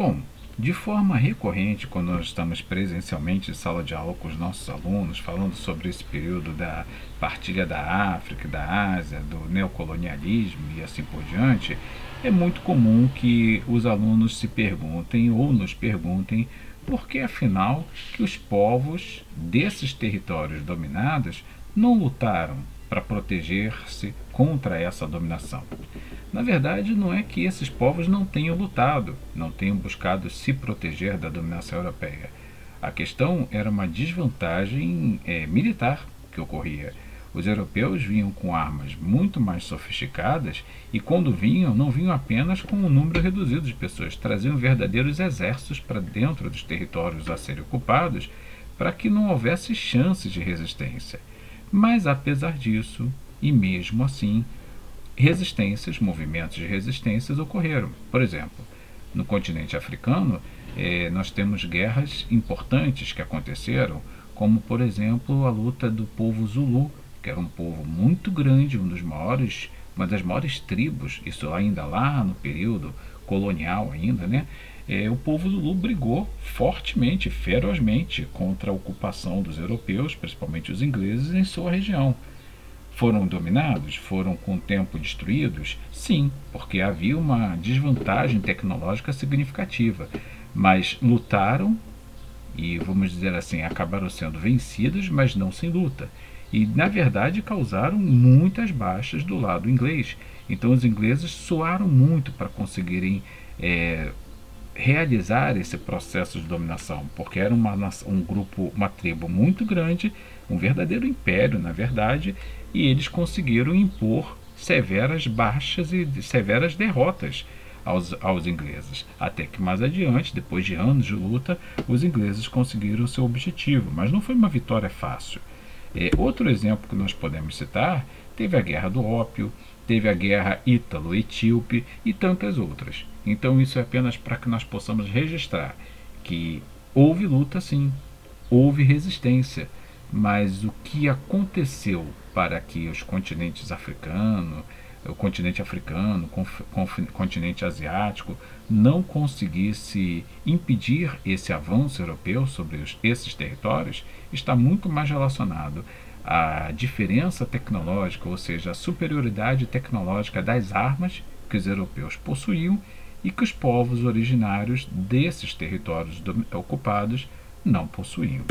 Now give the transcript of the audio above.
Bom, de forma recorrente, quando nós estamos presencialmente em sala de aula com os nossos alunos, falando sobre esse período da partilha da África, da Ásia, do neocolonialismo e assim por diante, é muito comum que os alunos se perguntem ou nos perguntem por que afinal que os povos desses territórios dominados não lutaram para proteger-se contra essa dominação. Na verdade, não é que esses povos não tenham lutado, não tenham buscado se proteger da dominação europeia. A questão era uma desvantagem é, militar que ocorria. Os europeus vinham com armas muito mais sofisticadas e, quando vinham, não vinham apenas com um número reduzido de pessoas, traziam verdadeiros exércitos para dentro dos territórios a serem ocupados para que não houvesse chances de resistência. Mas, apesar disso, e mesmo assim, resistências, movimentos de resistências ocorreram. Por exemplo, no continente africano, eh, nós temos guerras importantes que aconteceram, como, por exemplo, a luta do povo Zulu que era um povo muito grande, um dos maiores, uma das maiores tribos, isso ainda lá no período colonial ainda, né? É, o povo Zulu brigou fortemente, ferozmente contra a ocupação dos europeus, principalmente os ingleses, em sua região. Foram dominados? Foram com o tempo destruídos? Sim, porque havia uma desvantagem tecnológica significativa. Mas lutaram e, vamos dizer assim, acabaram sendo vencidos, mas não sem luta e, na verdade, causaram muitas baixas do lado inglês. Então, os ingleses suaram muito para conseguirem é, realizar esse processo de dominação, porque era uma, um grupo, uma tribo muito grande, um verdadeiro império, na verdade, e eles conseguiram impor severas baixas e severas derrotas aos, aos ingleses. Até que mais adiante, depois de anos de luta, os ingleses conseguiram seu objetivo, mas não foi uma vitória fácil. É, outro exemplo que nós podemos citar teve a Guerra do Ópio, teve a Guerra Ítalo-Etíope e tantas outras. Então, isso é apenas para que nós possamos registrar que houve luta sim, houve resistência, mas o que aconteceu para que os continentes africanos, o continente africano, o continente asiático, não conseguisse impedir esse avanço europeu sobre os, esses territórios, está muito mais relacionado à diferença tecnológica, ou seja, a superioridade tecnológica das armas que os europeus possuíam e que os povos originários desses territórios ocupados não possuíam.